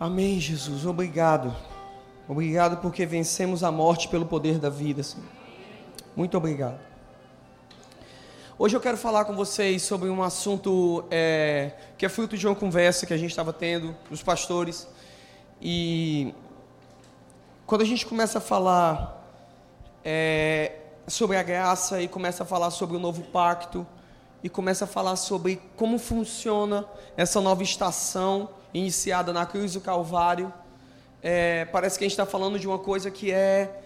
Amém, Jesus. Obrigado. Obrigado porque vencemos a morte pelo poder da vida, Senhor. Muito obrigado. Hoje eu quero falar com vocês sobre um assunto é, que é fruto de uma conversa que a gente estava tendo, os pastores. E quando a gente começa a falar é, sobre a graça e começa a falar sobre o novo pacto e começa a falar sobre como funciona essa nova estação iniciada na cruz do Calvário, é, parece que a gente está falando de uma coisa que é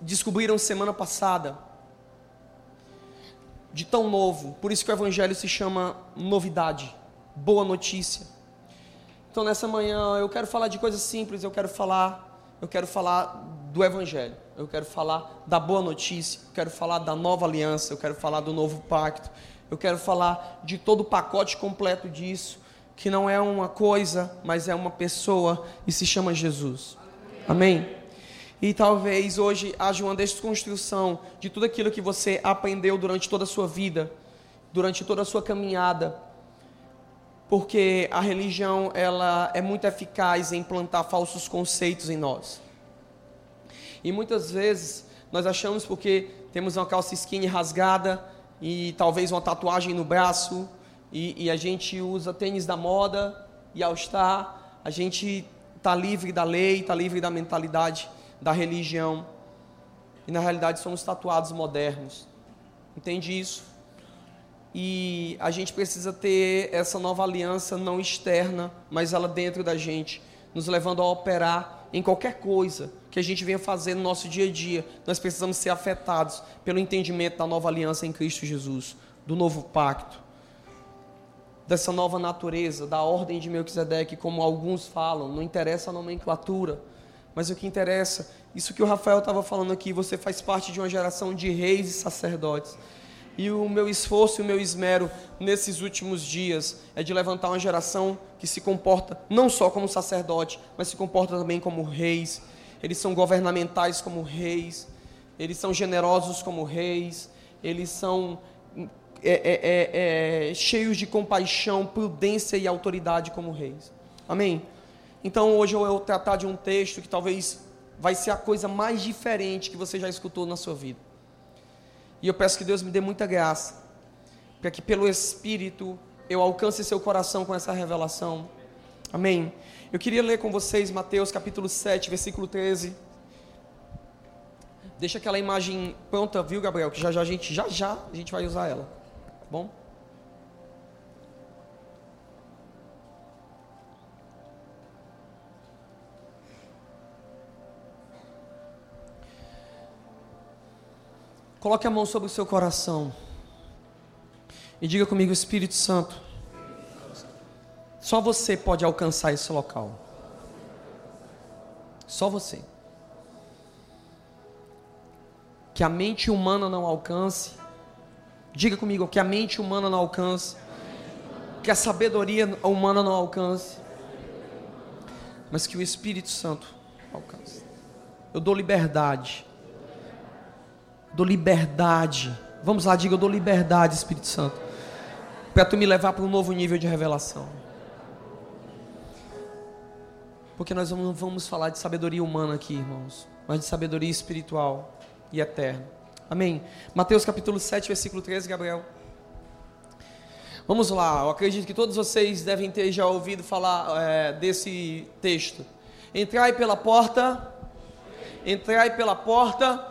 descobriram semana passada, de tão novo. Por isso que o Evangelho se chama novidade, boa notícia. Então nessa manhã eu quero falar de coisas simples. Eu quero falar, eu quero falar do Evangelho. Eu quero falar da boa notícia. Eu quero falar da nova aliança. Eu quero falar do novo pacto. Eu quero falar de todo o pacote completo disso que não é uma coisa, mas é uma pessoa e se chama Jesus. Amém? E talvez hoje haja uma desconstrução de tudo aquilo que você aprendeu durante toda a sua vida, durante toda a sua caminhada, porque a religião ela é muito eficaz em plantar falsos conceitos em nós. E muitas vezes nós achamos porque temos uma calça skinny rasgada e talvez uma tatuagem no braço e, e a gente usa tênis da moda e ao estar, a gente está livre da lei, está livre da mentalidade da religião. E na realidade somos tatuados modernos. Entende isso? E a gente precisa ter essa nova aliança não externa, mas ela dentro da gente, nos levando a operar em qualquer coisa que a gente venha fazer no nosso dia a dia. Nós precisamos ser afetados pelo entendimento da nova aliança em Cristo Jesus, do novo pacto dessa nova natureza, da ordem de Melquisedeque, como alguns falam, não interessa a nomenclatura, mas o que interessa, isso que o Rafael estava falando aqui, você faz parte de uma geração de reis e sacerdotes. E o meu esforço e o meu esmero nesses últimos dias é de levantar uma geração que se comporta não só como sacerdote, mas se comporta também como reis. Eles são governamentais como reis, eles são generosos como reis, eles são é, é, é, é, cheios de compaixão, prudência e autoridade como reis. Amém? Então hoje eu vou tratar de um texto que talvez vai ser a coisa mais diferente que você já escutou na sua vida. E eu peço que Deus me dê muita graça, para que pelo Espírito eu alcance seu coração com essa revelação. Amém? Eu queria ler com vocês Mateus capítulo 7, versículo 13. Deixa aquela imagem pronta, viu, Gabriel? Que já já a gente já já a gente vai usar ela. Bom? Coloque a mão sobre o seu coração e diga comigo, Espírito Santo. Só você pode alcançar esse local. Só você. Que a mente humana não alcance Diga comigo que a mente humana não alcança, que a sabedoria humana não alcance, mas que o Espírito Santo alcance. Eu dou liberdade. Dou liberdade. Vamos lá, diga, eu dou liberdade, Espírito Santo. Para tu me levar para um novo nível de revelação. Porque nós não vamos falar de sabedoria humana aqui, irmãos, mas de sabedoria espiritual e eterna. Amém. Mateus capítulo 7, versículo 13, Gabriel. Vamos lá, eu acredito que todos vocês devem ter já ouvido falar é, desse texto. Entrai pela porta, entrai pela porta,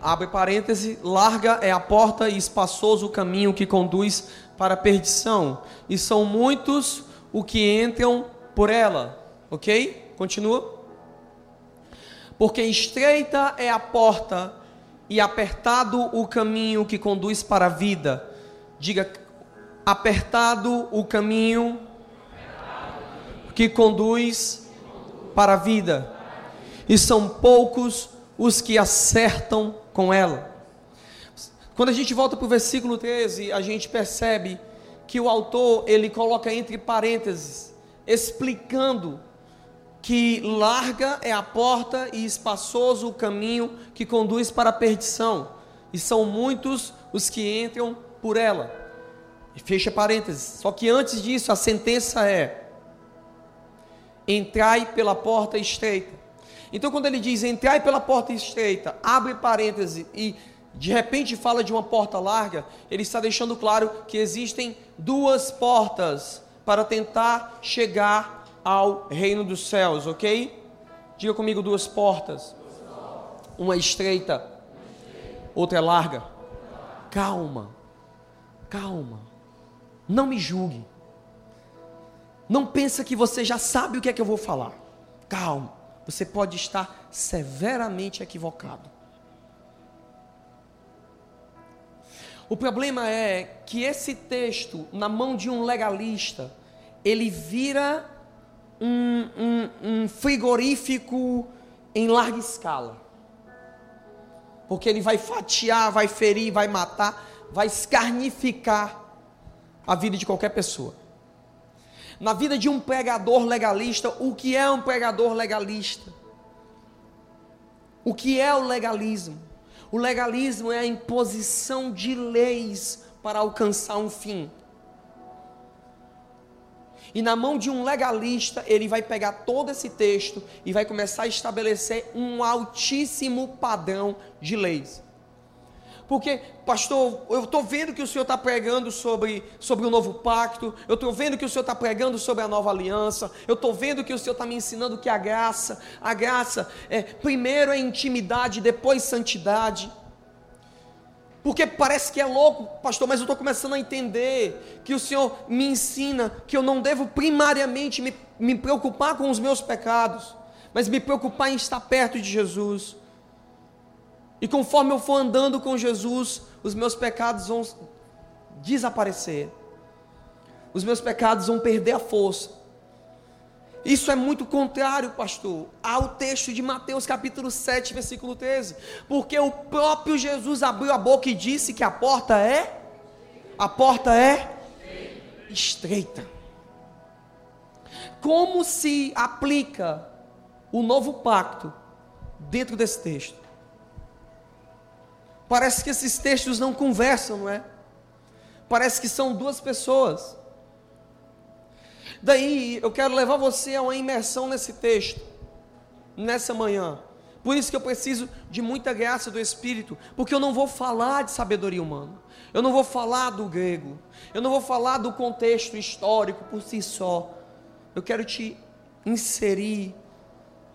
abre parêntese, larga é a porta e espaçoso o caminho que conduz para a perdição, e são muitos o que entram por ela, ok? Continua. Porque estreita é a porta e apertado o caminho que conduz para a vida. Diga, apertado o caminho que conduz para a vida. E são poucos os que acertam com ela. Quando a gente volta para o versículo 13, a gente percebe que o autor ele coloca entre parênteses, explicando que larga é a porta e espaçoso o caminho que conduz para a perdição, e são muitos os que entram por ela. E fecha parênteses. Só que antes disso, a sentença é: entrai pela porta estreita. Então, quando ele diz entrai pela porta estreita, abre parêntese e de repente fala de uma porta larga, ele está deixando claro que existem duas portas para tentar chegar ao reino dos céus, ok? Diga comigo duas portas. Uma estreita, outra é larga. Calma, calma. Não me julgue. Não pensa que você já sabe o que é que eu vou falar. Calma. Você pode estar severamente equivocado. O problema é que esse texto, na mão de um legalista, ele vira um, um, um frigorífico em larga escala. Porque ele vai fatiar, vai ferir, vai matar, vai escarnificar a vida de qualquer pessoa. Na vida de um pregador legalista, o que é um pregador legalista? O que é o legalismo? O legalismo é a imposição de leis para alcançar um fim. E na mão de um legalista, ele vai pegar todo esse texto e vai começar a estabelecer um altíssimo padrão de leis. Porque, pastor, eu estou vendo que o senhor está pregando sobre, sobre o novo pacto, eu estou vendo que o senhor está pregando sobre a nova aliança, eu estou vendo que o senhor está me ensinando que a graça, a graça, é, primeiro é intimidade, depois santidade. Porque parece que é louco, pastor, mas eu estou começando a entender que o Senhor me ensina que eu não devo primariamente me, me preocupar com os meus pecados, mas me preocupar em estar perto de Jesus. E conforme eu for andando com Jesus, os meus pecados vão desaparecer. Os meus pecados vão perder a força. Isso é muito contrário, pastor, ao texto de Mateus capítulo 7, versículo 13. Porque o próprio Jesus abriu a boca e disse que a porta é a porta é estreita. Como se aplica o novo pacto dentro desse texto? Parece que esses textos não conversam, não é? Parece que são duas pessoas. Daí eu quero levar você a uma imersão nesse texto, nessa manhã. Por isso que eu preciso de muita graça do Espírito, porque eu não vou falar de sabedoria humana, eu não vou falar do grego, eu não vou falar do contexto histórico por si só. Eu quero te inserir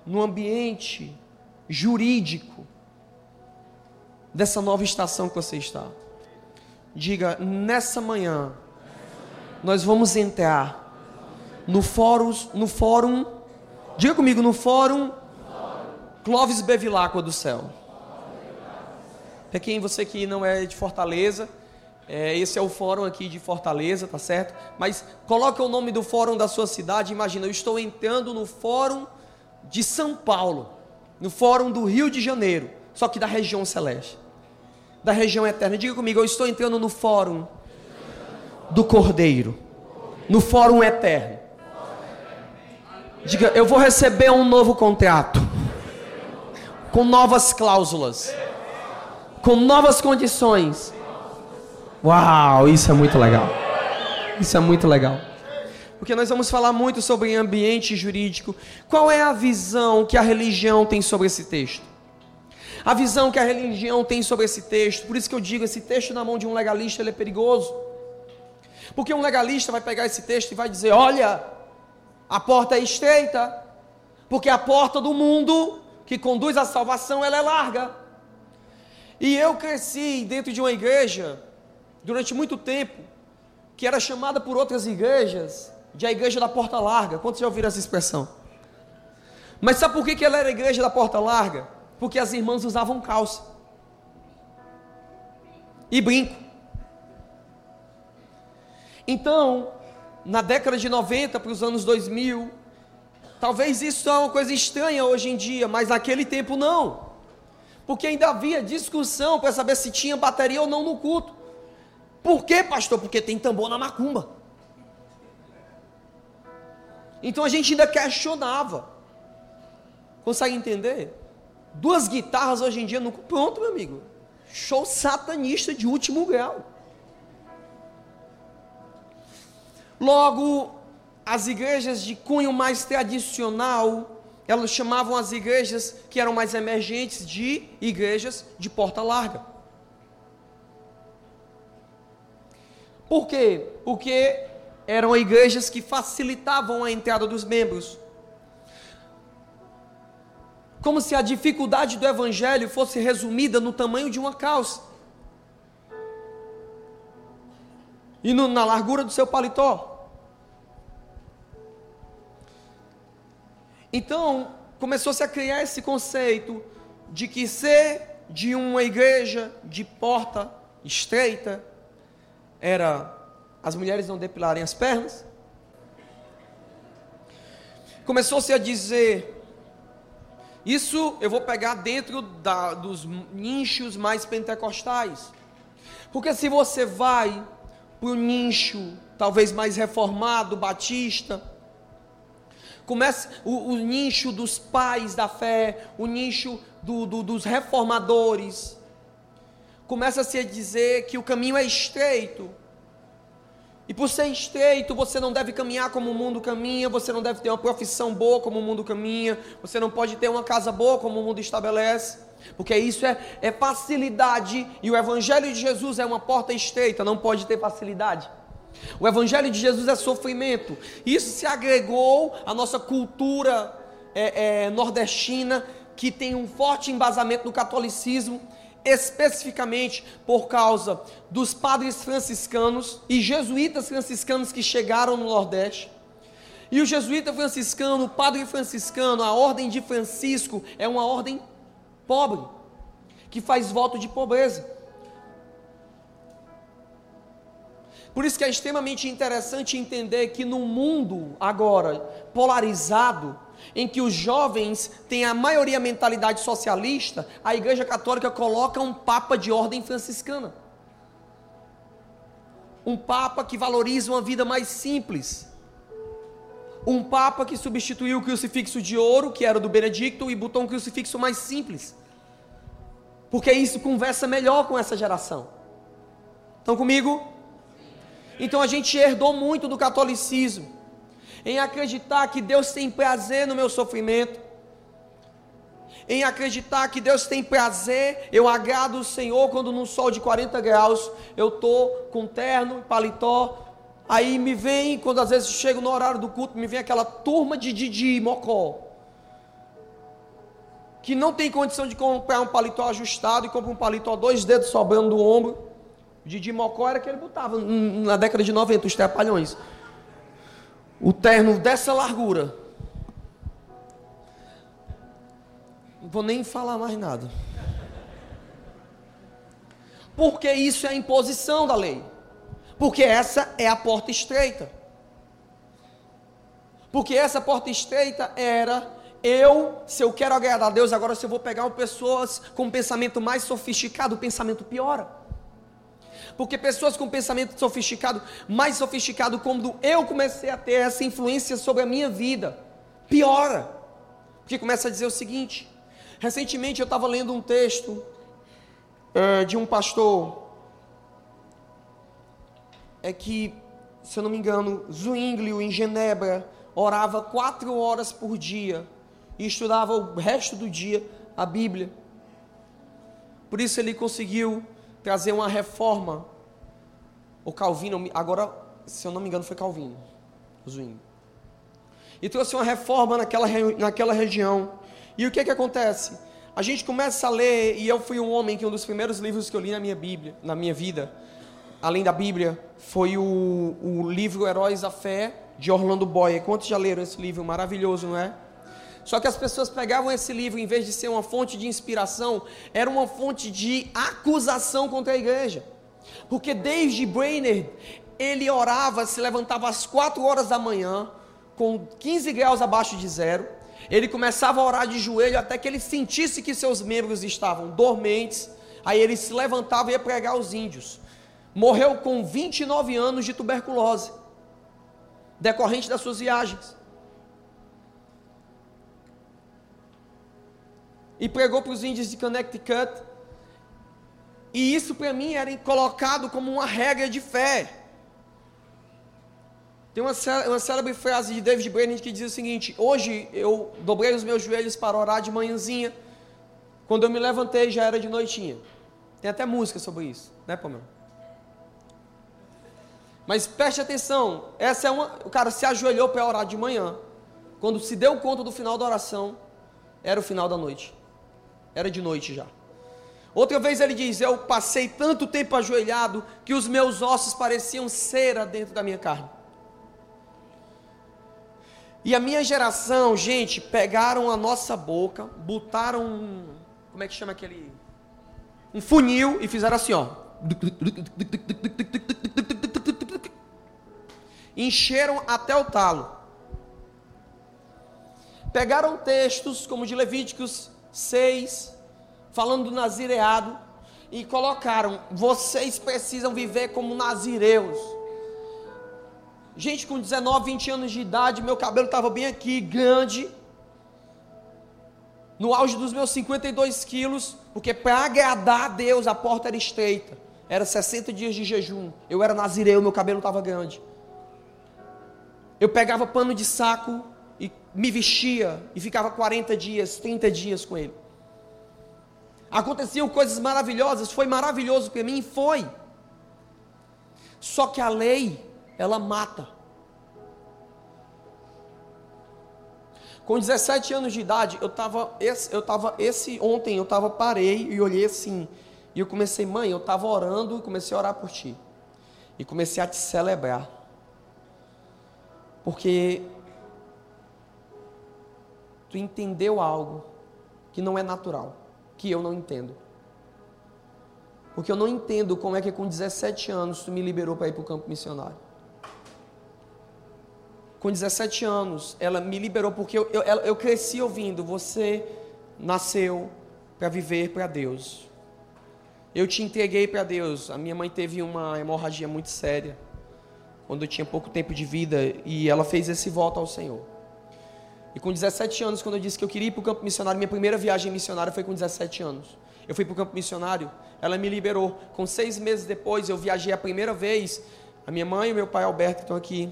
no ambiente jurídico dessa nova estação que você está. Diga, nessa manhã, nós vamos entrar no fórum, no fórum, diga comigo, no fórum Clóvis Bevilacqua do céu. Para quem você que não é de Fortaleza, é, esse é o fórum aqui de Fortaleza, tá certo? Mas coloca o nome do fórum da sua cidade. Imagina, eu estou entrando no fórum de São Paulo, no fórum do Rio de Janeiro, só que da região celeste da região eterna. Diga comigo, eu estou entrando no fórum do Cordeiro, no fórum eterno. Diga, eu vou receber um novo contrato, com novas cláusulas, com novas condições. Uau, isso é muito legal. Isso é muito legal. Porque nós vamos falar muito sobre ambiente jurídico. Qual é a visão que a religião tem sobre esse texto? a visão que a religião tem sobre esse texto. Por isso que eu digo, esse texto na mão de um legalista ele é perigoso. Porque um legalista vai pegar esse texto e vai dizer: "Olha, a porta é estreita, porque a porta do mundo que conduz à salvação ela é larga". E eu cresci dentro de uma igreja durante muito tempo que era chamada por outras igrejas de a igreja da porta larga. Quantos já ouviram essa expressão? Mas sabe por que, ela era a igreja da porta larga? porque as irmãs usavam calça e brinco. Então, na década de 90 para os anos 2000, talvez isso é uma coisa estranha hoje em dia, mas naquele tempo não. Porque ainda havia discussão para saber se tinha bateria ou não no culto. Por quê, pastor? Porque tem tambor na macumba. Então a gente ainda questionava. Consegue entender? Duas guitarras hoje em dia no pronto, meu amigo. Show satanista de último grau. Logo, as igrejas de cunho mais tradicional, elas chamavam as igrejas que eram mais emergentes de igrejas de porta larga. Por quê? Porque eram igrejas que facilitavam a entrada dos membros. Como se a dificuldade do evangelho fosse resumida no tamanho de uma calça. E no, na largura do seu paletó. Então, começou-se a criar esse conceito de que ser de uma igreja de porta estreita era as mulheres não depilarem as pernas. Começou-se a dizer, isso eu vou pegar dentro da, dos nichos mais pentecostais. Porque se você vai para o nicho talvez mais reformado, batista, Começa o, o nicho dos pais da fé, o nicho do, do, dos reformadores. Começa-se a dizer que o caminho é estreito. E por ser estreito, você não deve caminhar como o mundo caminha, você não deve ter uma profissão boa como o mundo caminha, você não pode ter uma casa boa como o mundo estabelece, porque isso é, é facilidade, e o Evangelho de Jesus é uma porta estreita, não pode ter facilidade. O Evangelho de Jesus é sofrimento. Isso se agregou à nossa cultura é, é, nordestina, que tem um forte embasamento no catolicismo, especificamente por causa dos padres franciscanos e jesuítas franciscanos que chegaram no Nordeste. E o jesuíta franciscano, o padre franciscano, a ordem de Francisco é uma ordem pobre, que faz voto de pobreza. Por isso que é extremamente interessante entender que no mundo agora polarizado, em que os jovens têm a maioria mentalidade socialista, a Igreja Católica coloca um papa de ordem franciscana. Um papa que valoriza uma vida mais simples. Um papa que substituiu o crucifixo de ouro, que era do Benedicto, e botou um crucifixo mais simples. Porque isso conversa melhor com essa geração. Estão comigo? Então a gente herdou muito do catolicismo, em acreditar que Deus tem prazer no meu sofrimento, em acreditar que Deus tem prazer, eu agrado o Senhor quando num sol de 40 graus eu tô com terno, paletó, aí me vem, quando às vezes chego no horário do culto, me vem aquela turma de Didi Mocó, que não tem condição de comprar um paletó ajustado e compra um paletó dois dedos sobrando do ombro, Didi Mocó era que ele botava na década de 90, os trapalhões. O terno dessa largura. Não vou nem falar mais nada. Porque isso é a imposição da lei. Porque essa é a porta estreita. Porque essa porta estreita era eu, se eu quero agradar a Deus, agora se eu vou pegar pessoas com um pensamento mais sofisticado, o pensamento piora. Porque pessoas com pensamento sofisticado, mais sofisticado, quando eu comecei a ter essa influência sobre a minha vida, piora. Porque começa a dizer o seguinte: recentemente eu estava lendo um texto é, de um pastor, é que, se eu não me engano, Zwinglio, em Genebra, orava quatro horas por dia e estudava o resto do dia a Bíblia. Por isso ele conseguiu trazer uma reforma. O Calvino, agora, se eu não me engano, foi Calvino, Zwingli. E trouxe uma reforma naquela, naquela região. E o que é que acontece? A gente começa a ler, e eu fui um homem que um dos primeiros livros que eu li na minha Bíblia, na minha vida, além da Bíblia, foi o, o livro Heróis da Fé, de Orlando Boyer. Quantos já leram esse livro? Maravilhoso, não é? Só que as pessoas pegavam esse livro, em vez de ser uma fonte de inspiração, era uma fonte de acusação contra a igreja. Porque desde Brainerd, ele orava, se levantava às 4 horas da manhã, com 15 graus abaixo de zero. Ele começava a orar de joelho até que ele sentisse que seus membros estavam dormentes. Aí ele se levantava e ia pregar aos índios. Morreu com 29 anos de tuberculose, decorrente das suas viagens. E pregou para os índios de Connecticut. E isso para mim era colocado como uma regra de fé. Tem uma, uma célebre frase de David Brainerd que diz o seguinte: Hoje eu dobrei os meus joelhos para orar de manhãzinha. Quando eu me levantei já era de noitinha. Tem até música sobre isso, né, Pamela? Mas preste atenção, essa é uma. O cara se ajoelhou para orar de manhã. Quando se deu conta do final da oração, era o final da noite. Era de noite já. Outra vez ele diz: Eu passei tanto tempo ajoelhado que os meus ossos pareciam cera dentro da minha carne. E a minha geração, gente, pegaram a nossa boca, botaram um, como é que chama aquele um funil e fizeram assim, ó. Encheram até o talo. Pegaram textos como de Levíticos 6, falando do nazireado, e colocaram: vocês precisam viver como nazireus. Gente, com 19, 20 anos de idade, meu cabelo estava bem aqui, grande. No auge dos meus 52 quilos, porque para agradar a Deus a porta era estreita. Era 60 dias de jejum. Eu era nazireu, meu cabelo estava grande. Eu pegava pano de saco e me vestia e ficava 40 dias, 30 dias com ele. Aconteciam coisas maravilhosas, foi maravilhoso para mim, foi. Só que a lei ela mata. Com 17 anos de idade, eu estava esse, eu tava esse ontem, eu estava parei e olhei assim, e eu comecei, mãe, eu estava orando e comecei a orar por ti. E comecei a te celebrar. Porque tu entendeu algo que não é natural, que eu não entendo. Porque eu não entendo como é que com 17 anos tu me liberou para ir para o campo missionário com 17 anos, ela me liberou porque eu, eu, eu cresci ouvindo: você nasceu para viver para Deus. Eu te entreguei para Deus. A minha mãe teve uma hemorragia muito séria quando eu tinha pouco tempo de vida e ela fez esse voto ao Senhor. E com 17 anos, quando eu disse que eu queria ir para o campo missionário, minha primeira viagem missionária foi com 17 anos. Eu fui para o campo missionário, ela me liberou. Com seis meses depois, eu viajei a primeira vez. A minha mãe e o meu pai Alberto estão aqui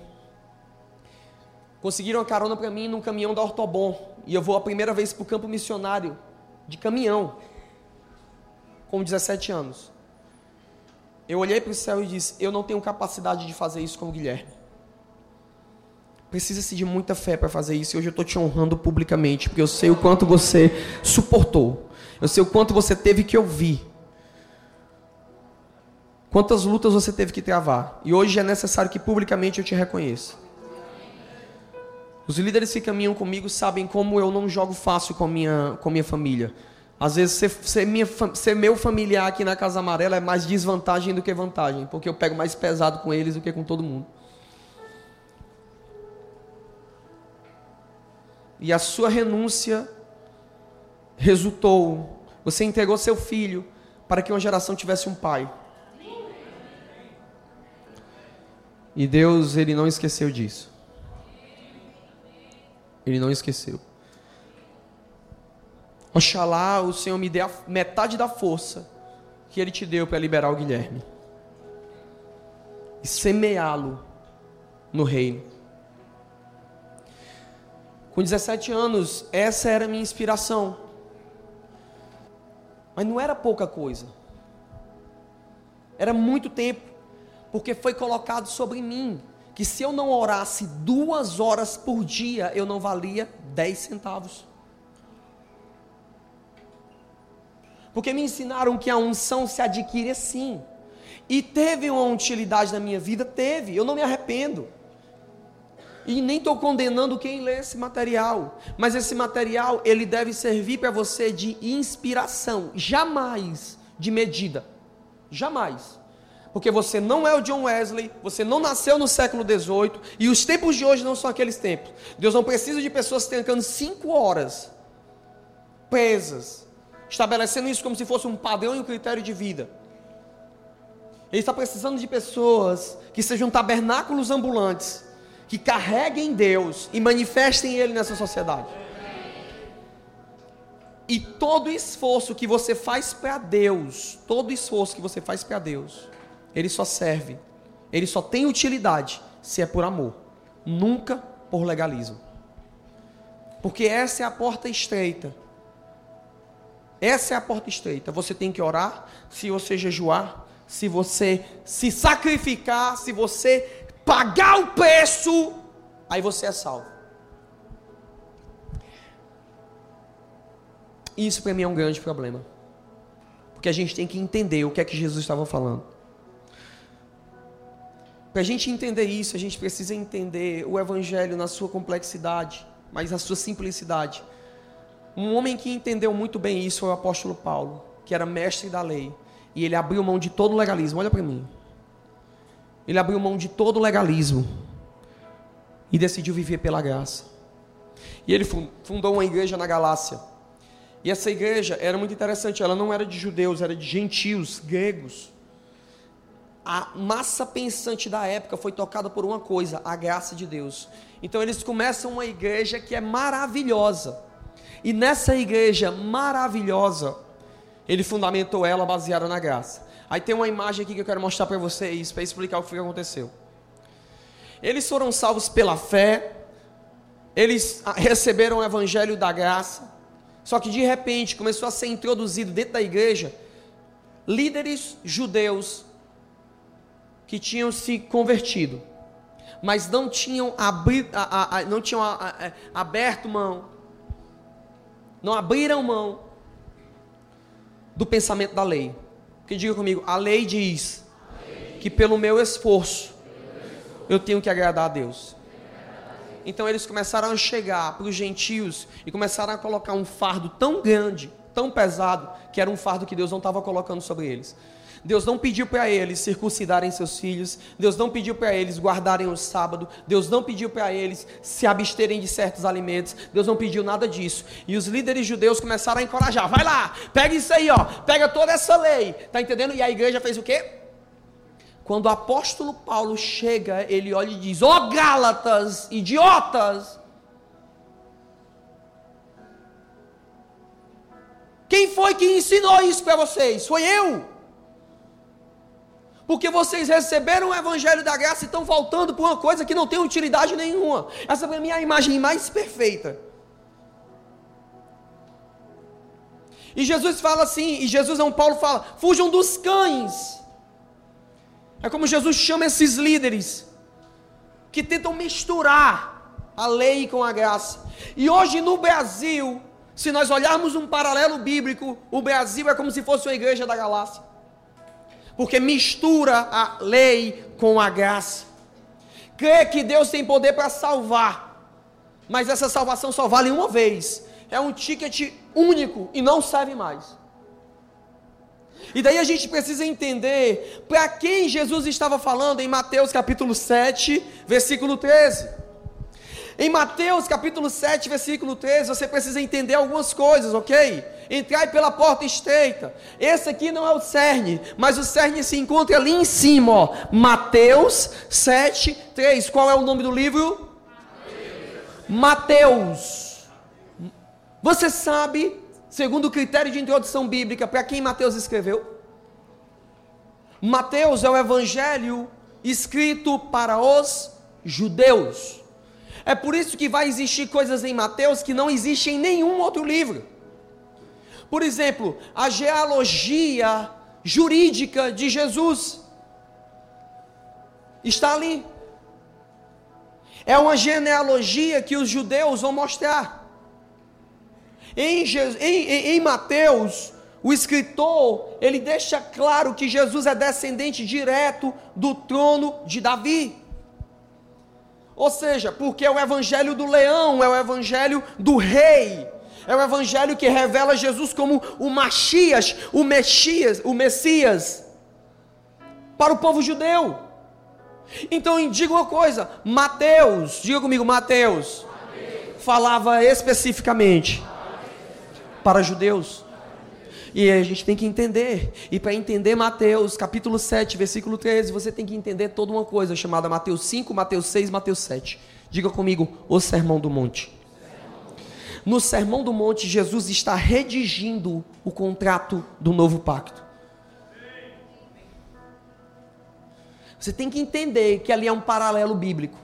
conseguiram uma carona para mim num caminhão da Ortobon. E eu vou a primeira vez para o campo missionário, de caminhão, com 17 anos. Eu olhei para o céu e disse: Eu não tenho capacidade de fazer isso com o Guilherme. Precisa-se de muita fé para fazer isso. E hoje eu estou te honrando publicamente, porque eu sei o quanto você suportou. Eu sei o quanto você teve que ouvir. Quantas lutas você teve que travar. E hoje é necessário que publicamente eu te reconheça. Os líderes que caminham comigo sabem como eu não jogo fácil com minha, com minha família. Às vezes, ser, ser, minha, ser meu familiar aqui na Casa Amarela é mais desvantagem do que vantagem, porque eu pego mais pesado com eles do que com todo mundo. E a sua renúncia resultou. Você entregou seu filho para que uma geração tivesse um pai. E Deus, ele não esqueceu disso. Ele não esqueceu. Oxalá o Senhor me dê a metade da força que Ele te deu para liberar o Guilherme e semeá-lo no reino. Com 17 anos, essa era a minha inspiração. Mas não era pouca coisa. Era muito tempo, porque foi colocado sobre mim que se eu não orasse duas horas por dia, eu não valia dez centavos. Porque me ensinaram que a unção se adquire assim. E teve uma utilidade na minha vida? Teve, eu não me arrependo. E nem estou condenando quem lê esse material. Mas esse material, ele deve servir para você de inspiração, jamais de medida. Jamais. Porque você não é o John Wesley, você não nasceu no século XVIII, e os tempos de hoje não são aqueles tempos. Deus não precisa de pessoas trancando cinco horas presas, estabelecendo isso como se fosse um padrão e um critério de vida. Ele está precisando de pessoas que sejam tabernáculos ambulantes, que carreguem Deus e manifestem Ele nessa sociedade. E todo esforço que você faz para Deus, todo esforço que você faz para Deus, ele só serve, ele só tem utilidade se é por amor. nunca por legalismo. Porque essa é a porta estreita. Essa é a porta estreita. Você tem que orar, se você jejuar, se você se sacrificar, se você pagar o preço, aí você é salvo. Isso para mim é um grande problema. Porque a gente tem que entender o que é que Jesus estava falando. Para a gente entender isso, a gente precisa entender o Evangelho na sua complexidade, mas na sua simplicidade. Um homem que entendeu muito bem isso foi o apóstolo Paulo, que era mestre da lei. E ele abriu mão de todo o legalismo. Olha para mim. Ele abriu mão de todo o legalismo e decidiu viver pela graça. E ele fundou uma igreja na Galácia. E essa igreja era muito interessante, ela não era de judeus, era de gentios, gregos a massa pensante da época foi tocada por uma coisa, a graça de Deus. Então eles começam uma igreja que é maravilhosa. E nessa igreja maravilhosa, ele fundamentou ela baseada na graça. Aí tem uma imagem aqui que eu quero mostrar para vocês, para explicar o que aconteceu. Eles foram salvos pela fé, eles receberam o evangelho da graça, só que de repente começou a ser introduzido dentro da igreja líderes judeus que tinham se convertido, mas não tinham, abri, a, a, não tinham a, aberto mão, não abriram mão do pensamento da lei. Que diga comigo, a lei diz que pelo meu esforço eu tenho que agradar a Deus. Então eles começaram a chegar para os gentios e começaram a colocar um fardo tão grande, tão pesado, que era um fardo que Deus não estava colocando sobre eles. Deus não pediu para eles circuncidarem seus filhos, Deus não pediu para eles guardarem o sábado, Deus não pediu para eles se absterem de certos alimentos, Deus não pediu nada disso. E os líderes judeus começaram a encorajar: vai lá, pega isso aí, ó, pega toda essa lei, tá entendendo? E a igreja fez o quê? Quando o apóstolo Paulo chega, ele olha e diz: Ó oh, Gálatas, idiotas! Quem foi que ensinou isso para vocês? Foi eu porque vocês receberam o evangelho da graça e estão voltando por uma coisa que não tem utilidade nenhuma. Essa para mim é a imagem mais perfeita. E Jesus fala assim, e Jesus não Paulo fala: "Fujam dos cães". É como Jesus chama esses líderes que tentam misturar a lei com a graça. E hoje no Brasil, se nós olharmos um paralelo bíblico, o Brasil é como se fosse uma igreja da galáxia porque mistura a lei com a graça. Crê que Deus tem poder para salvar, mas essa salvação só vale uma vez. É um ticket único e não serve mais. E daí a gente precisa entender para quem Jesus estava falando em Mateus capítulo 7, versículo 13. Em Mateus capítulo 7, versículo 13, você precisa entender algumas coisas, ok? Entrai pela porta estreita. Esse aqui não é o cerne, mas o cerne se encontra ali em cima, ó. Mateus 7, 3. Qual é o nome do livro? Mateus. Você sabe, segundo o critério de introdução bíblica, para quem Mateus escreveu? Mateus é o evangelho escrito para os judeus. É por isso que vai existir coisas em Mateus que não existem em nenhum outro livro. Por exemplo, a genealogia jurídica de Jesus está ali. É uma genealogia que os judeus vão mostrar. Em, em, em, Mateus, o escritor ele deixa claro que Jesus é descendente direto do trono de Davi. Ou seja, porque é o evangelho do leão, é o evangelho do rei. É o evangelho que revela Jesus como o Machias, o Messias, o Messias para o povo judeu. Então, diga uma coisa, Mateus, diga comigo, Mateus, Mateus. falava especificamente para judeus. E a gente tem que entender. E para entender Mateus, capítulo 7, versículo 13, você tem que entender toda uma coisa chamada Mateus 5, Mateus 6, Mateus 7. Diga comigo, o Sermão do Monte. No Sermão do Monte, Jesus está redigindo o contrato do novo pacto. Você tem que entender que ali é um paralelo bíblico.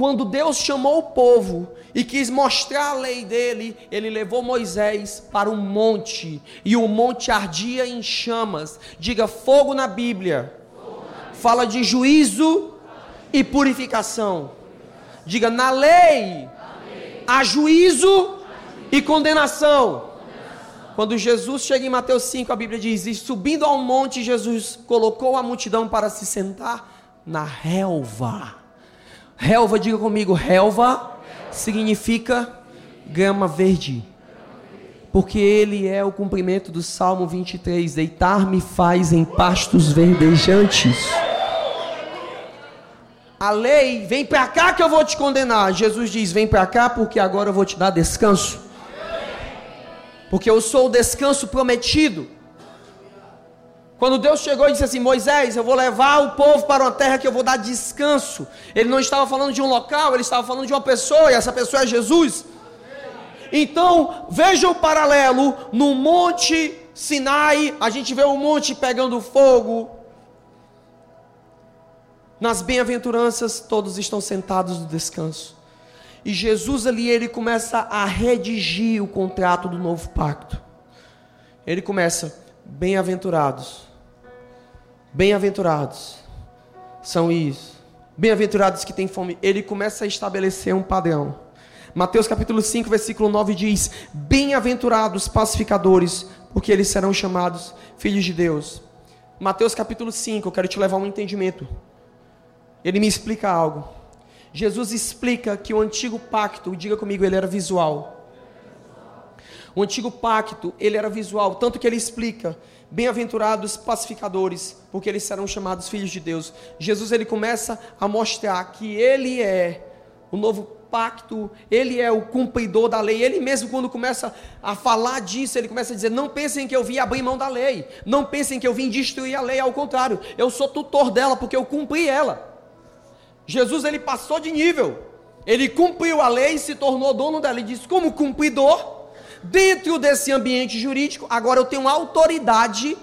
Quando Deus chamou o povo e quis mostrar a lei dele, ele levou Moisés para um monte, e o monte ardia em chamas. Diga fogo na Bíblia. Fala de juízo e purificação. Diga na lei há juízo e condenação. Quando Jesus chega em Mateus 5, a Bíblia diz: E subindo ao monte, Jesus colocou a multidão para se sentar na relva. Relva, diga comigo, relva significa grama verde. Porque ele é o cumprimento do Salmo 23: Deitar-me faz em pastos verdejantes. A lei, vem para cá que eu vou te condenar. Jesus diz: Vem para cá porque agora eu vou te dar descanso. Porque eu sou o descanso prometido. Quando Deus chegou e disse assim: Moisés, eu vou levar o povo para uma terra que eu vou dar descanso. Ele não estava falando de um local, ele estava falando de uma pessoa, e essa pessoa é Jesus. Então, veja o paralelo: no Monte Sinai, a gente vê o monte pegando fogo. Nas bem-aventuranças, todos estão sentados no descanso. E Jesus ali, ele começa a redigir o contrato do novo pacto. Ele começa: bem-aventurados Bem-aventurados são isso. Bem-aventurados que têm fome. Ele começa a estabelecer um padrão. Mateus capítulo 5, versículo 9 diz: Bem-aventurados pacificadores, porque eles serão chamados filhos de Deus. Mateus capítulo 5, eu quero te levar a um entendimento. Ele me explica algo. Jesus explica que o antigo pacto, diga comigo, ele era visual. O antigo pacto, ele era visual, tanto que ele explica Bem-aventurados pacificadores, porque eles serão chamados filhos de Deus. Jesus ele começa a mostrar que ele é o novo pacto, ele é o cumpridor da lei. Ele mesmo quando começa a falar disso, ele começa a dizer: "Não pensem que eu vim abrir mão da lei. Não pensem que eu vim destruir a lei, ao contrário, eu sou tutor dela porque eu cumpri ela." Jesus ele passou de nível. Ele cumpriu a lei e se tornou dono dela. Ele diz: "Como cumpridor, Dentro desse ambiente jurídico, agora eu tenho autoridade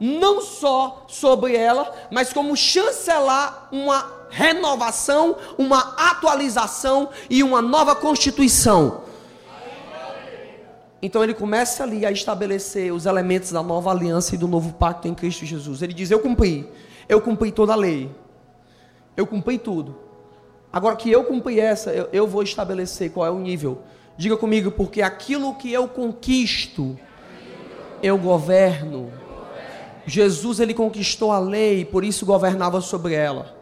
não só sobre ela, mas como chancelar uma renovação, uma atualização e uma nova constituição. Então ele começa ali a estabelecer os elementos da nova aliança e do novo pacto em Cristo Jesus. Ele diz: Eu cumpri, eu cumpri toda a lei, eu cumpri tudo. Agora que eu cumpri essa, eu, eu vou estabelecer qual é o nível Diga comigo, porque aquilo que eu conquisto, eu governo. Jesus ele conquistou a lei, por isso governava sobre ela.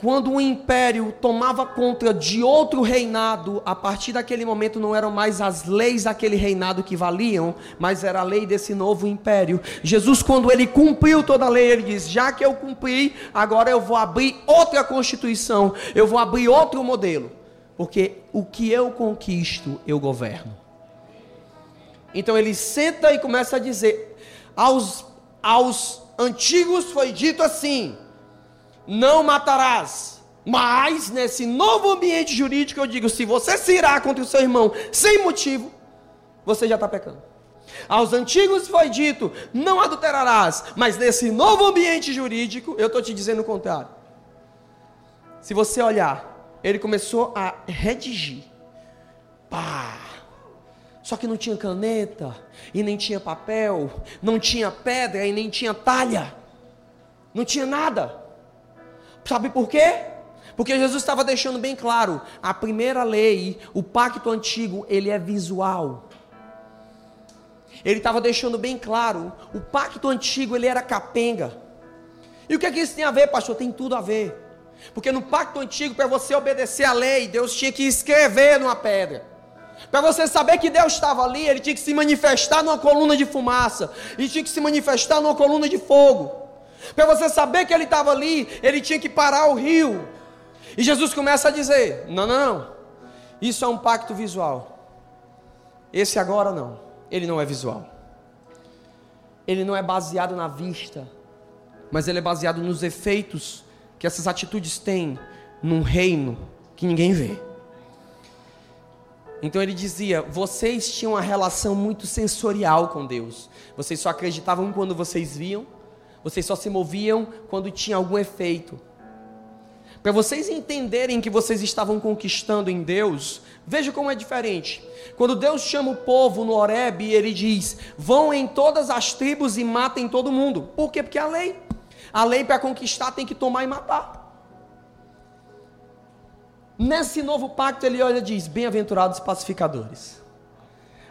Quando um império tomava conta de outro reinado, a partir daquele momento não eram mais as leis daquele reinado que valiam, mas era a lei desse novo império. Jesus, quando ele cumpriu toda a lei, ele diz: Já que eu cumpri, agora eu vou abrir outra constituição, eu vou abrir outro modelo porque o que eu conquisto, eu governo. Então ele senta e começa a dizer: aos, aos antigos foi dito assim: não matarás. Mas nesse novo ambiente jurídico eu digo: se você se irá contra o seu irmão sem motivo, você já está pecando. Aos antigos foi dito: não adulterarás. Mas nesse novo ambiente jurídico, eu estou te dizendo o contrário. Se você olhar ele começou a redigir. Pá! Só que não tinha caneta, e nem tinha papel, não tinha pedra e nem tinha talha. Não tinha nada. Sabe por quê? Porque Jesus estava deixando bem claro, a primeira lei, o pacto antigo, ele é visual. Ele estava deixando bem claro, o pacto antigo ele era capenga. E o que é que isso tem a ver, pastor? Tem tudo a ver. Porque no pacto antigo, para você obedecer a lei, Deus tinha que escrever numa pedra. Para você saber que Deus estava ali, ele tinha que se manifestar numa coluna de fumaça, ele tinha que se manifestar numa coluna de fogo. Para você saber que ele estava ali, ele tinha que parar o rio. E Jesus começa a dizer: Não, não, não. Isso é um pacto visual. Esse agora não. Ele não é visual. Ele não é baseado na vista, mas ele é baseado nos efeitos que essas atitudes têm num reino que ninguém vê. Então ele dizia: vocês tinham uma relação muito sensorial com Deus. Vocês só acreditavam quando vocês viam, vocês só se moviam quando tinha algum efeito. para vocês entenderem que vocês estavam conquistando em Deus, veja como é diferente. Quando Deus chama o povo no Horeb, ele diz: vão em todas as tribos e matem todo mundo. Por quê? Porque é a lei. A lei para conquistar tem que tomar e matar. Nesse novo pacto, ele olha e diz: Bem-aventurados pacificadores.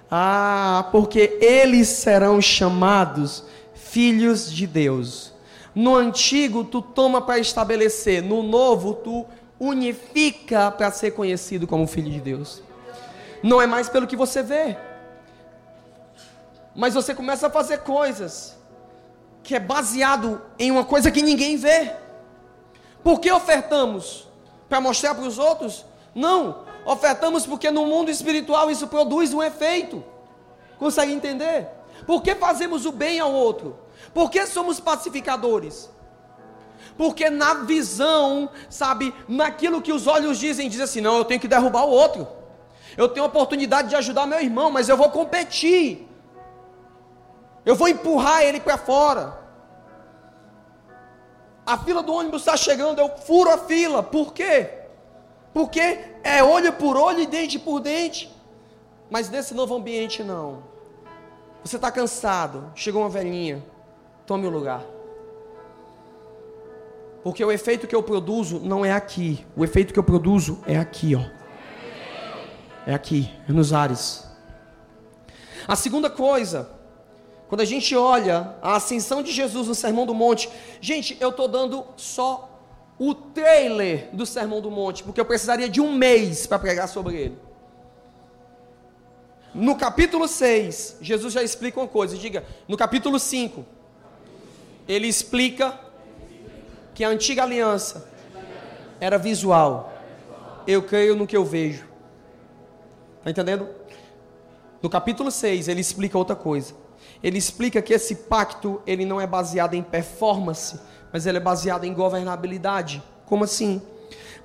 Ah, porque eles serão chamados filhos de Deus. No antigo, tu toma para estabelecer, no novo, tu unifica para ser conhecido como filho de Deus. Não é mais pelo que você vê, mas você começa a fazer coisas que é baseado em uma coisa que ninguém vê. Por que ofertamos? Para mostrar para os outros? Não, ofertamos porque no mundo espiritual isso produz um efeito. Consegue entender? Por que fazemos o bem ao outro? Por que somos pacificadores? Porque na visão, sabe, naquilo que os olhos dizem, diz assim: não, eu tenho que derrubar o outro. Eu tenho a oportunidade de ajudar meu irmão, mas eu vou competir. Eu vou empurrar ele para fora. A fila do ônibus está chegando, eu furo a fila. Por quê? Porque é olho por olho e dente por dente. Mas nesse novo ambiente, não. Você está cansado, chegou uma velhinha, tome o lugar. Porque o efeito que eu produzo não é aqui. O efeito que eu produzo é aqui, ó. É aqui, é nos ares. A segunda coisa, quando a gente olha a ascensão de Jesus no Sermão do Monte, gente, eu estou dando só o trailer do Sermão do Monte, porque eu precisaria de um mês para pregar sobre ele. No capítulo 6, Jesus já explica uma coisa, diga, no capítulo 5, ele explica que a antiga aliança era visual. Eu creio no que eu vejo. Está entendendo? No capítulo 6, ele explica outra coisa. Ele explica que esse pacto, ele não é baseado em performance, mas ele é baseado em governabilidade. Como assim?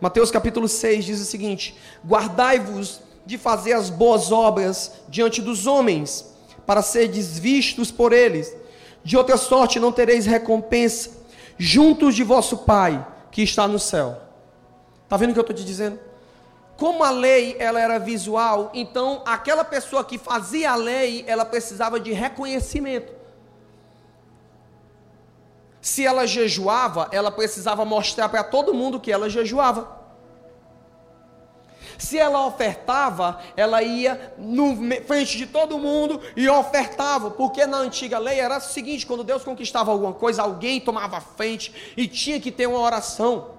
Mateus capítulo 6 diz o seguinte: Guardai-vos de fazer as boas obras diante dos homens, para serdes vistos por eles. De outra sorte não tereis recompensa juntos de vosso Pai que está no céu. Está vendo o que eu estou te dizendo? Como a lei ela era visual, então aquela pessoa que fazia a lei, ela precisava de reconhecimento. Se ela jejuava, ela precisava mostrar para todo mundo que ela jejuava. Se ela ofertava, ela ia no frente de todo mundo e ofertava, porque na antiga lei era o seguinte: quando Deus conquistava alguma coisa, alguém tomava frente e tinha que ter uma oração.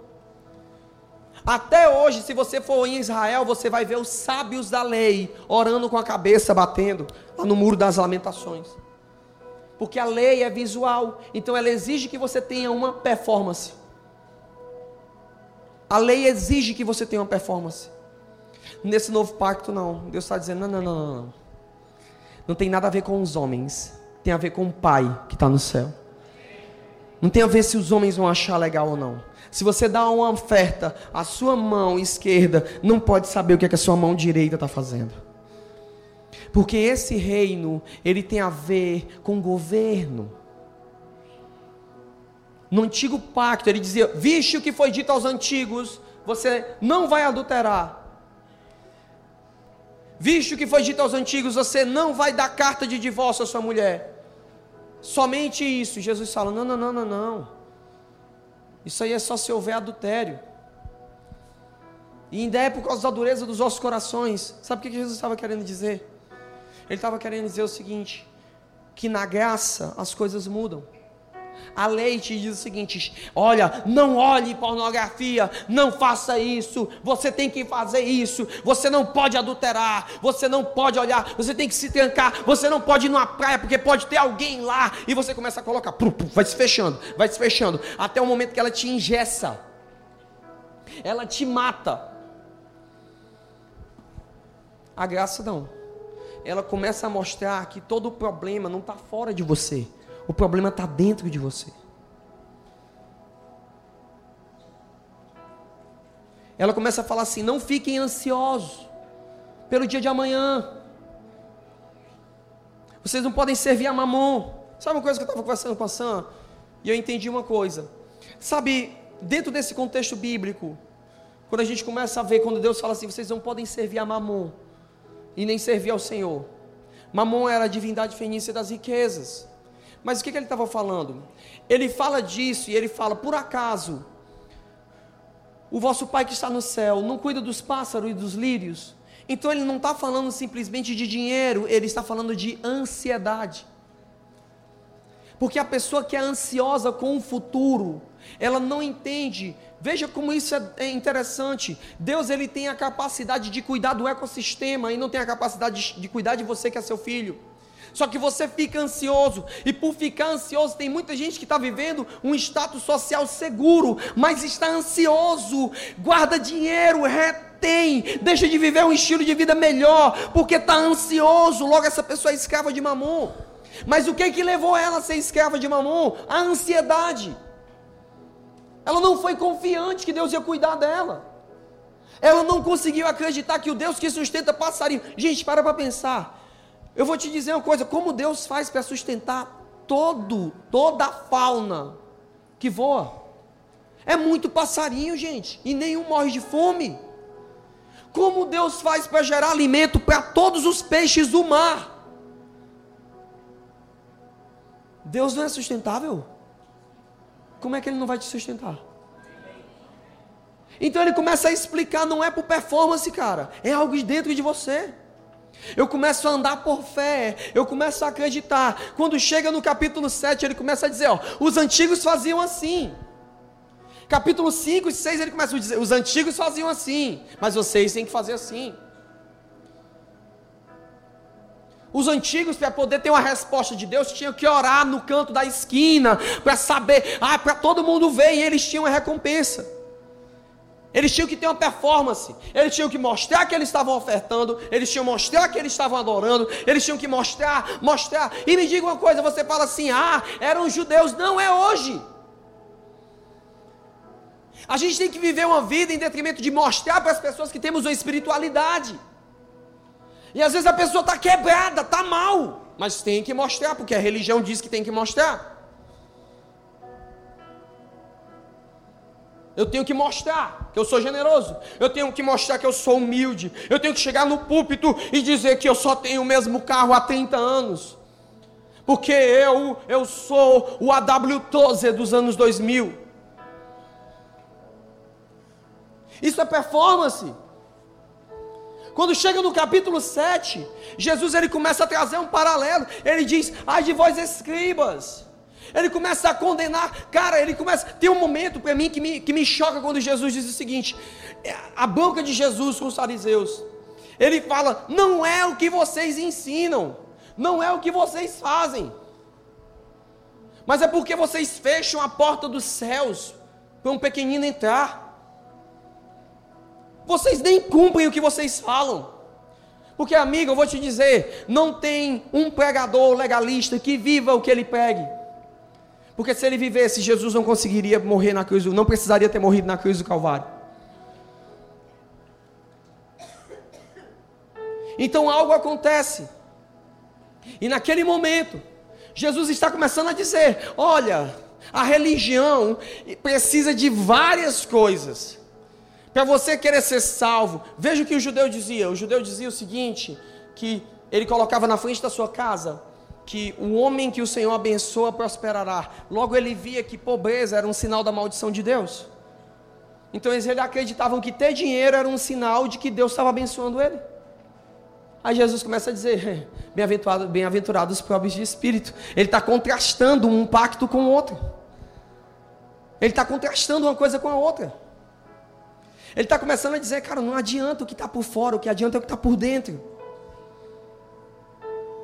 Até hoje, se você for em Israel, você vai ver os sábios da lei orando com a cabeça batendo lá no muro das lamentações. Porque a lei é visual, então ela exige que você tenha uma performance. A lei exige que você tenha uma performance. Nesse novo pacto, não. Deus está dizendo: não, não, não, não, não. Tem nada a ver com os homens. Tem a ver com o Pai que está no céu. Não tem a ver se os homens vão achar legal ou não. Se você dá uma oferta, a sua mão esquerda não pode saber o que, é que a sua mão direita está fazendo. Porque esse reino, ele tem a ver com governo. No antigo pacto, ele dizia: Viste o que foi dito aos antigos, você não vai adulterar. Visto que foi dito aos antigos, você não vai dar carta de divórcio à sua mulher. Somente isso. Jesus fala: não, não, não, não, não. Isso aí é só se houver adultério. E ainda é por causa da dureza dos nossos corações. Sabe o que Jesus estava querendo dizer? Ele estava querendo dizer o seguinte: que na graça as coisas mudam. A lei te diz o seguinte: olha, não olhe pornografia, não faça isso, você tem que fazer isso, você não pode adulterar, você não pode olhar, você tem que se trancar, você não pode ir numa praia porque pode ter alguém lá, e você começa a colocar, pum, pum, vai se fechando, vai se fechando, até o momento que ela te ingessa, ela te mata. A graça não, ela começa a mostrar que todo o problema não está fora de você. O problema está dentro de você. Ela começa a falar assim: não fiquem ansiosos pelo dia de amanhã. Vocês não podem servir a mamon. Sabe uma coisa que eu estava conversando com a Sam? E eu entendi uma coisa. Sabe dentro desse contexto bíblico, quando a gente começa a ver, quando Deus fala assim, vocês não podem servir a Mamon e nem servir ao Senhor. Mamon era a divindade fenícia das riquezas. Mas o que, que ele estava falando? Ele fala disso e ele fala: por acaso o vosso Pai que está no céu não cuida dos pássaros e dos lírios? Então ele não está falando simplesmente de dinheiro, ele está falando de ansiedade. Porque a pessoa que é ansiosa com o futuro, ela não entende. Veja como isso é, é interessante. Deus ele tem a capacidade de cuidar do ecossistema e não tem a capacidade de, de cuidar de você que é seu filho. Só que você fica ansioso, e por ficar ansioso, tem muita gente que está vivendo um status social seguro, mas está ansioso, guarda dinheiro, retém, deixa de viver um estilo de vida melhor, porque está ansioso, logo essa pessoa é escrava de mamon. Mas o que que levou ela a ser escrava de mamon? A ansiedade. Ela não foi confiante que Deus ia cuidar dela. Ela não conseguiu acreditar que o Deus que sustenta passarinho. Gente, para para pensar. Eu vou te dizer uma coisa: como Deus faz para sustentar todo, toda a fauna que voa? É muito passarinho, gente, e nenhum morre de fome. Como Deus faz para gerar alimento para todos os peixes do mar? Deus não é sustentável? Como é que Ele não vai te sustentar? Então ele começa a explicar, não é por performance, cara, é algo dentro de você. Eu começo a andar por fé, eu começo a acreditar. Quando chega no capítulo 7, ele começa a dizer: ó, os antigos faziam assim. Capítulo 5 e 6 ele começa a dizer: os antigos faziam assim, mas vocês têm que fazer assim. Os antigos, para poder ter uma resposta de Deus, tinham que orar no canto da esquina, para saber, ah, para todo mundo ver, e eles tinham a recompensa. Eles tinham que ter uma performance. Eles tinham que mostrar que eles estavam ofertando. Eles tinham que mostrar que eles estavam adorando. Eles tinham que mostrar, mostrar. E me diga uma coisa: você fala assim, ah, eram judeus. Não é hoje. A gente tem que viver uma vida em detrimento de mostrar para as pessoas que temos uma espiritualidade. E às vezes a pessoa está quebrada, está mal. Mas tem que mostrar, porque a religião diz que tem que mostrar. Eu tenho que mostrar que eu sou generoso. Eu tenho que mostrar que eu sou humilde. Eu tenho que chegar no púlpito e dizer que eu só tenho o mesmo carro há 30 anos. Porque eu, eu sou o AW12 dos anos 2000. Isso é performance. Quando chega no capítulo 7, Jesus ele começa a trazer um paralelo. Ele diz: Ai de vós escribas ele começa a condenar. Cara, ele começa. Tem um momento para mim que me, que me choca quando Jesus diz o seguinte: é, a boca de Jesus com os fariseus. Ele fala: não é o que vocês ensinam, não é o que vocês fazem, mas é porque vocês fecham a porta dos céus para um pequenino entrar. Vocês nem cumprem o que vocês falam. Porque, amigo, eu vou te dizer: não tem um pregador legalista que viva o que ele pregue. Porque se ele vivesse, Jesus não conseguiria morrer na cruz, não precisaria ter morrido na cruz do Calvário. Então algo acontece. E naquele momento, Jesus está começando a dizer: olha, a religião precisa de várias coisas. Para você querer ser salvo, veja o que o judeu dizia. O judeu dizia o seguinte: que ele colocava na frente da sua casa que o homem que o Senhor abençoa prosperará. Logo ele via que pobreza era um sinal da maldição de Deus. Então eles acreditavam que ter dinheiro era um sinal de que Deus estava abençoando ele. Aí Jesus começa a dizer: bem-aventurados bem os pobres de espírito. Ele está contrastando um pacto com o outro. Ele está contrastando uma coisa com a outra. Ele está começando a dizer: cara, não adianta o que está por fora, o que adianta é o que está por dentro.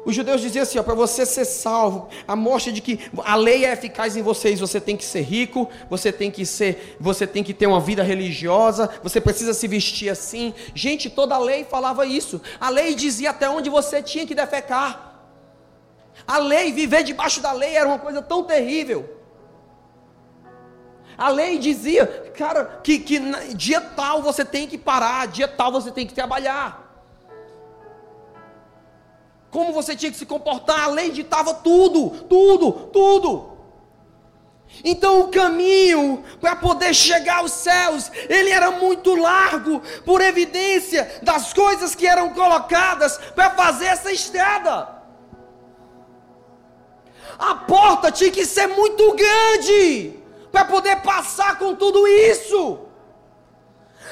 Os judeus diziam assim: para você ser salvo, a mostra de que a lei é eficaz em vocês, você tem que ser rico, você tem que ser, você tem que ter uma vida religiosa, você precisa se vestir assim. Gente, toda a lei falava isso. A lei dizia até onde você tinha que defecar. A lei, viver debaixo da lei era uma coisa tão terrível. A lei dizia, cara, que, que dia tal você tem que parar, dia tal você tem que trabalhar como você tinha que se comportar, a lei ditava tudo, tudo, tudo. Então o caminho para poder chegar aos céus, ele era muito largo, por evidência das coisas que eram colocadas para fazer essa estrada. A porta tinha que ser muito grande para poder passar com tudo isso.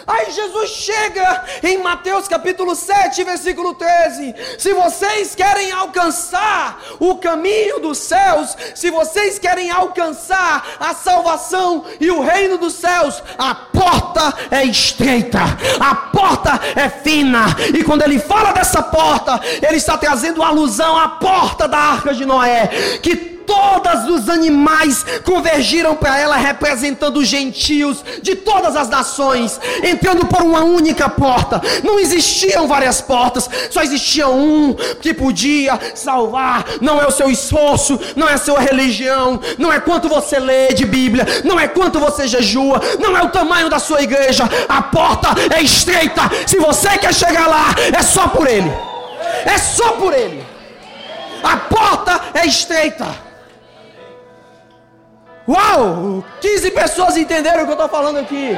Aí Jesus chega em Mateus capítulo 7, versículo 13: Se vocês querem alcançar o caminho dos céus, se vocês querem alcançar a salvação e o reino dos céus, a porta é estreita, a porta é fina. E quando ele fala dessa porta, ele está trazendo alusão à porta da arca de Noé, que todos os animais convergiram para ela, representando os gentios de todas as nações, entrando por uma única porta. Não existiam várias portas, só existia um que podia salvar. Não é o seu esforço, não é a sua religião, não é quanto você lê de Bíblia, não é quanto você jejua, não é o tamanho da sua igreja. A porta é estreita. Se você quer chegar lá, é só por Ele. É só por Ele. A porta é estreita. Uau! 15 pessoas entenderam o que eu estou falando aqui.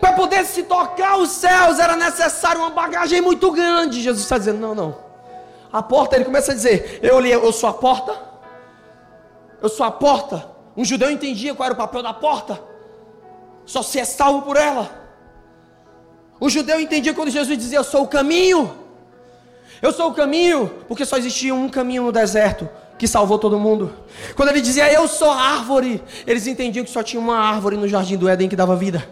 Para poder se tocar os céus era necessário uma bagagem muito grande. Jesus está dizendo: não, não. A porta, ele começa a dizer: eu, eu sou a porta. Eu sou a porta. Um judeu entendia qual era o papel da porta. Só se é salvo por ela. O judeu entendia quando Jesus dizia: Eu sou o caminho. Eu sou o caminho, porque só existia um caminho no deserto que salvou todo mundo. Quando ele dizia eu sou a árvore, eles entendiam que só tinha uma árvore no jardim do Éden que dava vida.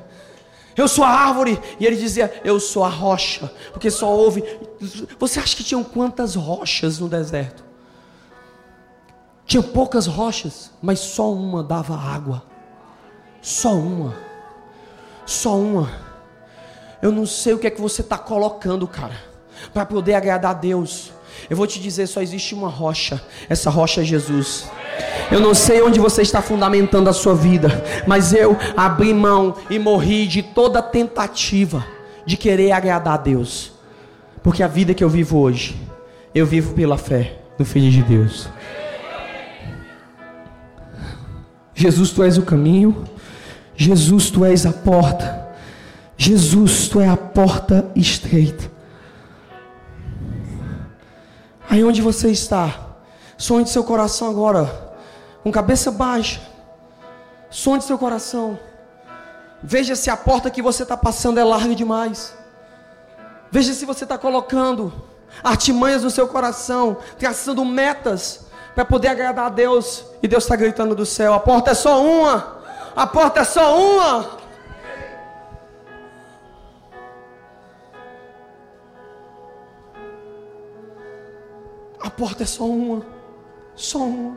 Eu sou a árvore, e ele dizia eu sou a rocha, porque só houve. Você acha que tinham quantas rochas no deserto? Tinha poucas rochas, mas só uma dava água. Só uma. Só uma. Eu não sei o que é que você está colocando, cara, para poder agradar a Deus. Eu vou te dizer, só existe uma rocha. Essa rocha é Jesus. Eu não sei onde você está fundamentando a sua vida, mas eu abri mão e morri de toda tentativa de querer agradar a Deus. Porque a vida que eu vivo hoje, eu vivo pela fé no Filho de Deus. Jesus, tu és o caminho. Jesus, tu és a porta. Jesus, tu és a porta estreita. Aí onde você está, sonhe seu coração agora, com cabeça baixa. Sonhe seu coração. Veja se a porta que você está passando é larga demais. Veja se você está colocando artimanhas no seu coração, traçando metas para poder agradar a Deus. E Deus está gritando do céu: a porta é só uma. A porta é só uma. A porta é só uma. Só uma.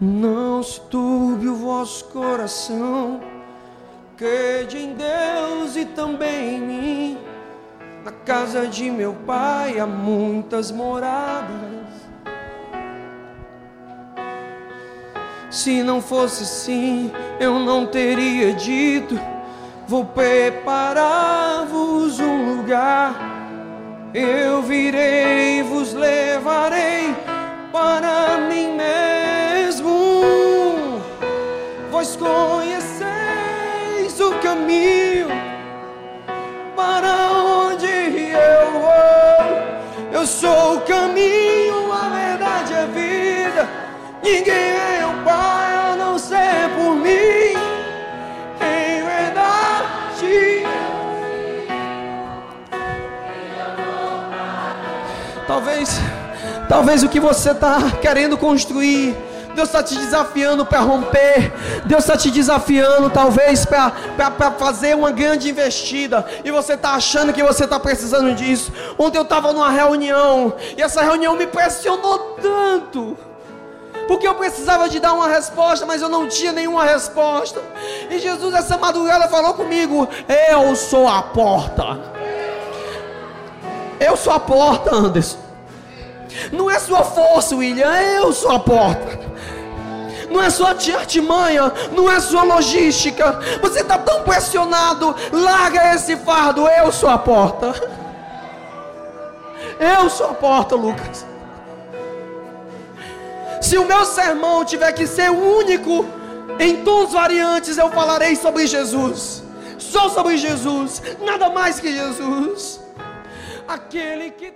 Não se turbe o vosso coração. Crede em Deus e também em mim. Na casa de meu pai há muitas moradas. Se não fosse assim, eu não teria dito Vou preparar-vos um lugar. Eu virei, vos levarei para mim mesmo. Talvez o que você está querendo construir, Deus está te desafiando para romper. Deus está te desafiando, talvez, para fazer uma grande investida. E você está achando que você está precisando disso. Ontem eu estava numa reunião. E essa reunião me pressionou tanto. Porque eu precisava de dar uma resposta, mas eu não tinha nenhuma resposta. E Jesus, essa madrugada, falou comigo: Eu sou a porta. Eu sou a porta, Anderson. Não é sua força, William. Eu sou a porta. Não é sua artimanha, não é sua logística. Você está tão pressionado. Larga esse fardo. Eu sou a porta. Eu sou a porta, Lucas. Se o meu sermão tiver que ser único, em tons variantes eu falarei sobre Jesus. Só sobre Jesus, nada mais que Jesus. Aquele que